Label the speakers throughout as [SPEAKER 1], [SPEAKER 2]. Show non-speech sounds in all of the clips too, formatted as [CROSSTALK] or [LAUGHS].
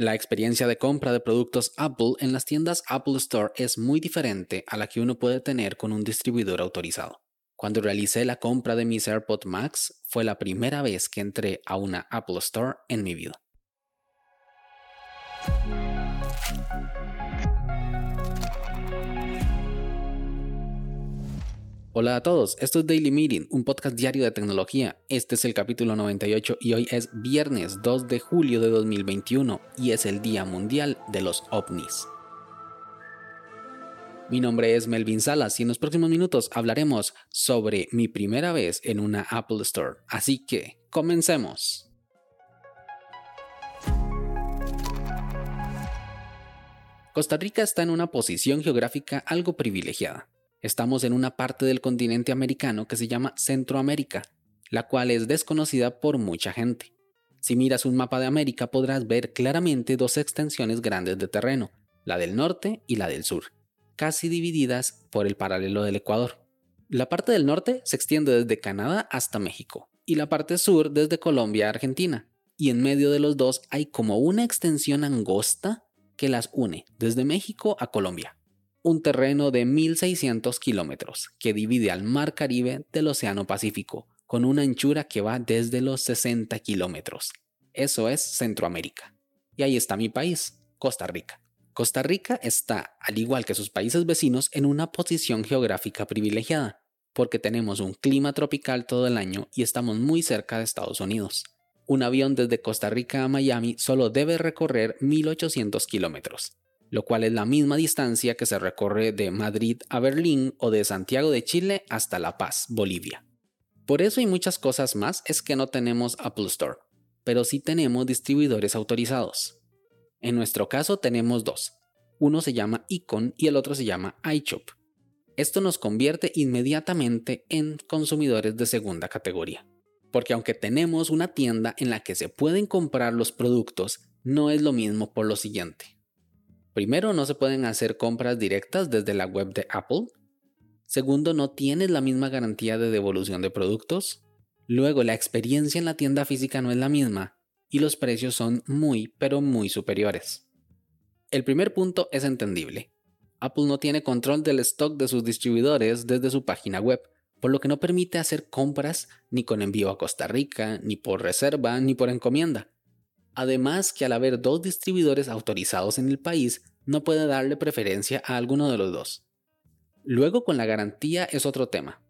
[SPEAKER 1] La experiencia de compra de productos Apple en las tiendas Apple Store es muy diferente a la que uno puede tener con un distribuidor autorizado. Cuando realicé la compra de mis AirPods Max fue la primera vez que entré a una Apple Store en mi vida. Hola a todos, esto es Daily Meeting, un podcast diario de tecnología. Este es el capítulo 98 y hoy es viernes 2 de julio de 2021 y es el Día Mundial de los OVNIs. Mi nombre es Melvin Salas y en los próximos minutos hablaremos sobre mi primera vez en una Apple Store. Así que, comencemos. Costa Rica está en una posición geográfica algo privilegiada Estamos en una parte del continente americano que se llama Centroamérica, la cual es desconocida por mucha gente. Si miras un mapa de América podrás ver claramente dos extensiones grandes de terreno, la del norte y la del sur, casi divididas por el paralelo del Ecuador. La parte del norte se extiende desde Canadá hasta México y la parte sur desde Colombia a Argentina, y en medio de los dos hay como una extensión angosta que las une desde México a Colombia un terreno de 1.600 kilómetros que divide al Mar Caribe del Océano Pacífico, con una anchura que va desde los 60 kilómetros. Eso es Centroamérica. Y ahí está mi país, Costa Rica. Costa Rica está, al igual que sus países vecinos, en una posición geográfica privilegiada, porque tenemos un clima tropical todo el año y estamos muy cerca de Estados Unidos. Un avión desde Costa Rica a Miami solo debe recorrer 1.800 kilómetros, lo cual es la misma distancia que se recorre de Madrid a Berlín o de Santiago de Chile hasta La Paz, Bolivia. Por eso y muchas cosas más es que no tenemos Apple Store, pero sí tenemos distribuidores autorizados. En nuestro caso tenemos dos. Uno se llama Icon y el otro se llama iShop. Esto nos convierte inmediatamente en consumidores de segunda categoría. Porque aunque tenemos una tienda en la que se pueden comprar los productos, no es lo mismo por lo siguiente. Primero, no se pueden hacer compras directas desde la web de Apple. Segundo, no tienes la misma garantía de devolución de productos. Luego, la experiencia en la tienda física no es la misma y los precios son muy, pero muy superiores. El primer punto es entendible. Apple no tiene control del stock de sus distribuidores desde su página web, por lo que no permite hacer compras ni con envío a Costa Rica, ni por reserva, ni por encomienda. Además que al haber dos distribuidores autorizados en el país, no puede darle preferencia a alguno de los dos. Luego con la garantía es otro tema.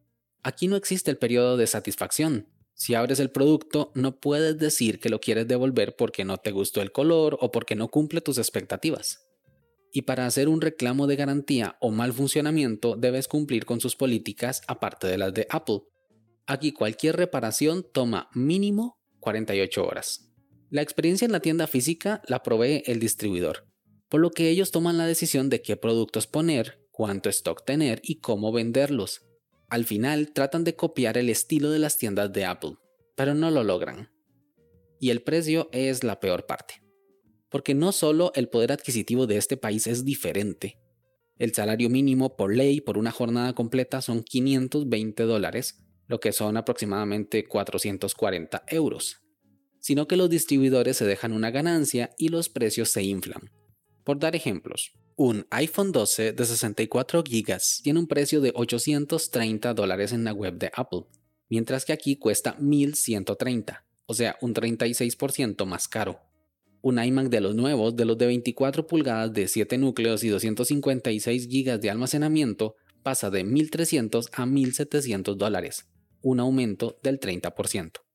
[SPEAKER 1] Aquí no existe el periodo de satisfacción. Si abres el producto, no puedes decir que lo quieres devolver porque no te gustó el color o porque no cumple tus expectativas. Y para hacer un reclamo de garantía o mal funcionamiento debes cumplir con sus políticas aparte de las de Apple. Aquí cualquier reparación toma mínimo 48 horas. La experiencia en la tienda física la provee el distribuidor, por lo que ellos toman la decisión de qué productos poner, cuánto stock tener y cómo venderlos. Al final tratan de copiar el estilo de las tiendas de Apple, pero no lo logran. Y el precio es la peor parte. Porque no solo el poder adquisitivo de este país es diferente. El salario mínimo por ley por una jornada completa son 520 dólares, lo que son aproximadamente 440 euros sino que los distribuidores se dejan una ganancia y los precios se inflan. Por dar ejemplos, un iPhone 12 de 64 GB tiene un precio de 830 dólares en la web de Apple, mientras que aquí cuesta 1130, o sea, un 36% más caro. Un iMac de los nuevos, de los de 24 pulgadas de 7 núcleos y 256 GB de almacenamiento, pasa de 1.300 a 1.700 dólares, un aumento del 30%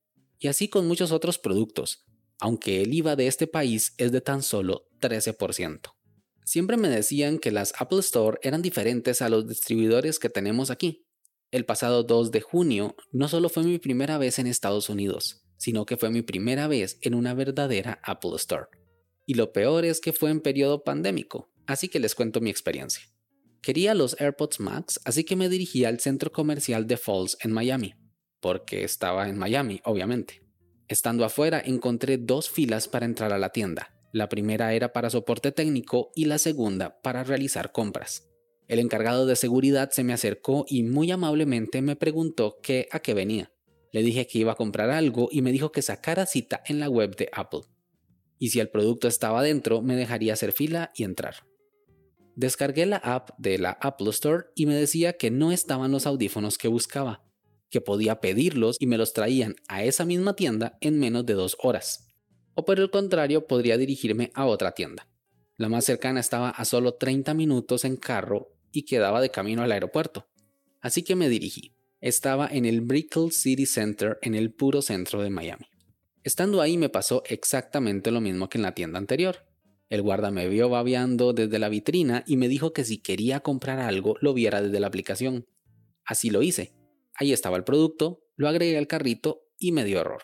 [SPEAKER 1] y así con muchos otros productos, aunque el IVA de este país es de tan solo 13%. Siempre me decían que las Apple Store eran diferentes a los distribuidores que tenemos aquí. El pasado 2 de junio no solo fue mi primera vez en Estados Unidos, sino que fue mi primera vez en una verdadera Apple Store. Y lo peor es que fue en periodo pandémico, así que les cuento mi experiencia. Quería los AirPods Max, así que me dirigí al centro comercial de Falls en Miami porque estaba en Miami, obviamente. Estando afuera encontré dos filas para entrar a la tienda. La primera era para soporte técnico y la segunda para realizar compras. El encargado de seguridad se me acercó y muy amablemente me preguntó qué a qué venía. Le dije que iba a comprar algo y me dijo que sacara cita en la web de Apple. y si el producto estaba dentro me dejaría hacer fila y entrar. Descargué la app de la Apple Store y me decía que no estaban los audífonos que buscaba, que podía pedirlos y me los traían a esa misma tienda en menos de dos horas. O por el contrario, podría dirigirme a otra tienda. La más cercana estaba a solo 30 minutos en carro y quedaba de camino al aeropuerto. Así que me dirigí. Estaba en el Brickell City Center en el puro centro de Miami. Estando ahí me pasó exactamente lo mismo que en la tienda anterior. El guarda me vio babeando desde la vitrina y me dijo que si quería comprar algo lo viera desde la aplicación. Así lo hice. Ahí estaba el producto, lo agregué al carrito y me dio error.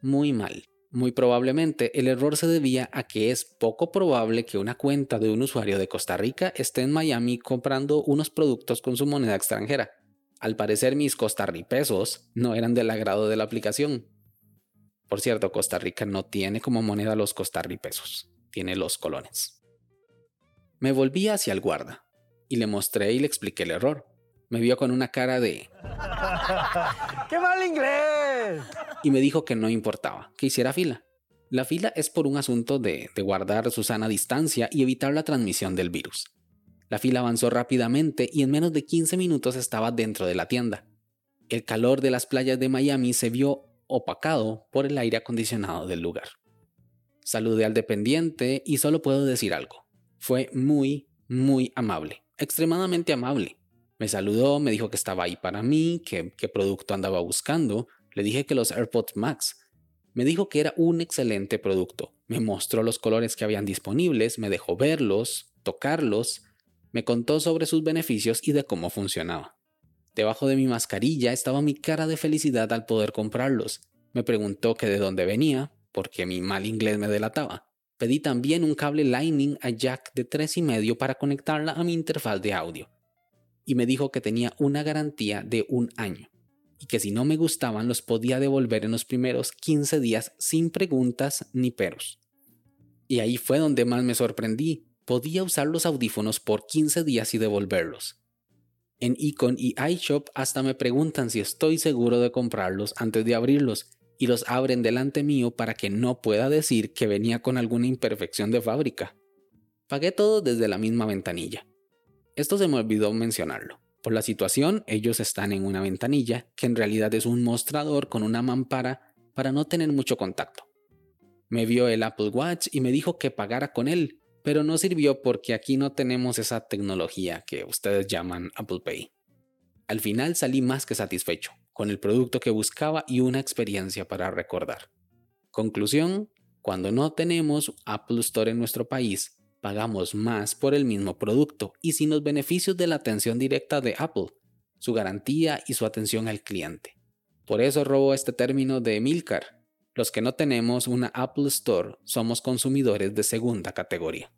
[SPEAKER 1] Muy mal. Muy probablemente el error se debía a que es poco probable que una cuenta de un usuario de Costa Rica esté en Miami comprando unos productos con su moneda extranjera. Al parecer mis costarripesos no eran del agrado de la aplicación. Por cierto, Costa Rica no tiene como moneda los costarripesos, tiene los colones. Me volví hacia el guarda y le mostré y le expliqué el error. Me vio con una cara de... [LAUGHS]
[SPEAKER 2] ¡Qué mal inglés!
[SPEAKER 1] y me dijo que no importaba, que hiciera fila. La fila es por un asunto de, de guardar su sana distancia y evitar la transmisión del virus. La fila avanzó rápidamente y en menos de 15 minutos estaba dentro de la tienda. El calor de las playas de Miami se vio opacado por el aire acondicionado del lugar. Saludé al dependiente y solo puedo decir algo. Fue muy, muy amable, extremadamente amable. Me saludó, me dijo que estaba ahí para mí, que qué producto andaba buscando, le dije que los AirPods Max. Me dijo que era un excelente producto. Me mostró los colores que habían disponibles, me dejó verlos, tocarlos, me contó sobre sus beneficios y de cómo funcionaba. Debajo de mi mascarilla estaba mi cara de felicidad al poder comprarlos. Me preguntó que de dónde venía, porque mi mal inglés me delataba. Pedí también un cable Lightning a jack de 3,5 para conectarla a mi interfaz de audio. Y me dijo que tenía una garantía de un año y que si no me gustaban los podía devolver en los primeros 15 días sin preguntas ni peros. Y ahí fue donde más me sorprendí. Podía usar los audífonos por 15 días y devolverlos. En Econ y iShop hasta me preguntan si estoy seguro de comprarlos antes de abrirlos y los abren delante mío para que no pueda decir que venía con alguna imperfección de fábrica. Pagué todo desde la misma ventanilla. Esto se me olvidó mencionarlo. Por la situación, ellos están en una ventanilla, que en realidad es un mostrador con una mampara para no tener mucho contacto. Me vio el Apple Watch y me dijo que pagara con él, pero no sirvió porque aquí no tenemos esa tecnología que ustedes llaman Apple Pay. Al final salí más que satisfecho, con el producto que buscaba y una experiencia para recordar. Conclusión, cuando no tenemos Apple Store en nuestro país, pagamos más por el mismo producto y sin los beneficios de la atención directa de Apple, su garantía y su atención al cliente. Por eso robo este término de Milcar. Los que no tenemos una Apple Store somos consumidores de segunda categoría.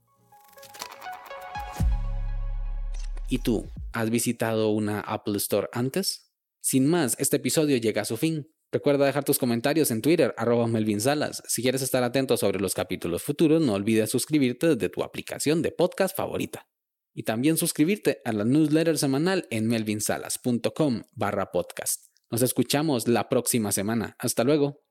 [SPEAKER 1] ¿Y tú, has visitado una Apple Store antes? Sin más, este episodio llega a su fin. Recuerda dejar tus comentarios en Twitter, arroba Melvin Salas. Si quieres estar atento sobre los capítulos futuros, no olvides suscribirte desde tu aplicación de podcast favorita. Y también suscribirte a la newsletter semanal en melvinsalas.com barra podcast. Nos escuchamos la próxima semana. Hasta luego.